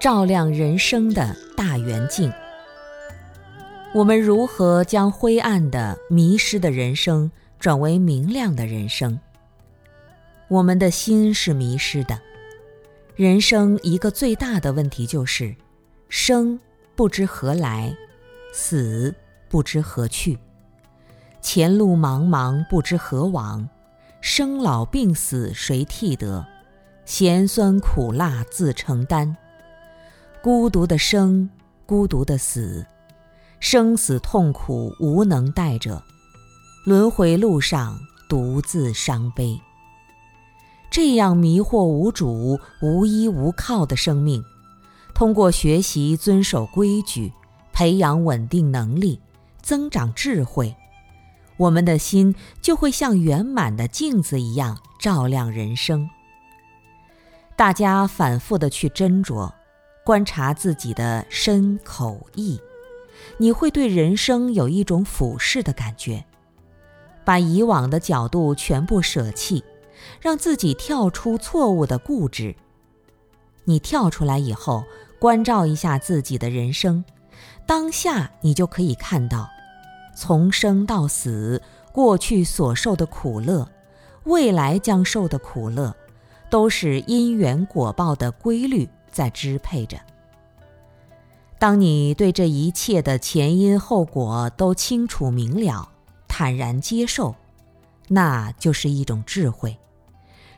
照亮人生的大圆镜。我们如何将灰暗的、迷失的人生转为明亮的人生？我们的心是迷失的。人生一个最大的问题就是：生不知何来，死不知何去。前路茫茫，不知何往。生老病死谁替得？咸酸苦辣自承担。孤独的生，孤独的死，生死痛苦无能带者，轮回路上独自伤悲。这样迷惑无主、无依无靠的生命，通过学习遵守规矩，培养稳定能力，增长智慧，我们的心就会像圆满的镜子一样照亮人生。大家反复的去斟酌。观察自己的身口意，你会对人生有一种俯视的感觉，把以往的角度全部舍弃，让自己跳出错误的固执。你跳出来以后，关照一下自己的人生，当下你就可以看到，从生到死，过去所受的苦乐，未来将受的苦乐，都是因缘果报的规律。在支配着。当你对这一切的前因后果都清楚明了、坦然接受，那就是一种智慧。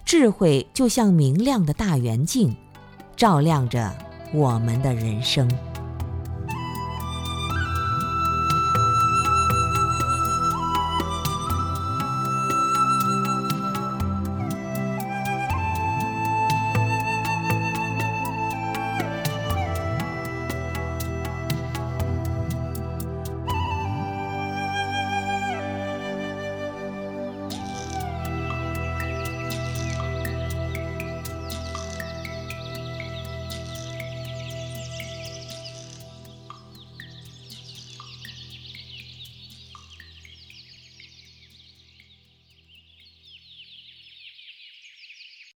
智慧就像明亮的大圆镜，照亮着我们的人生。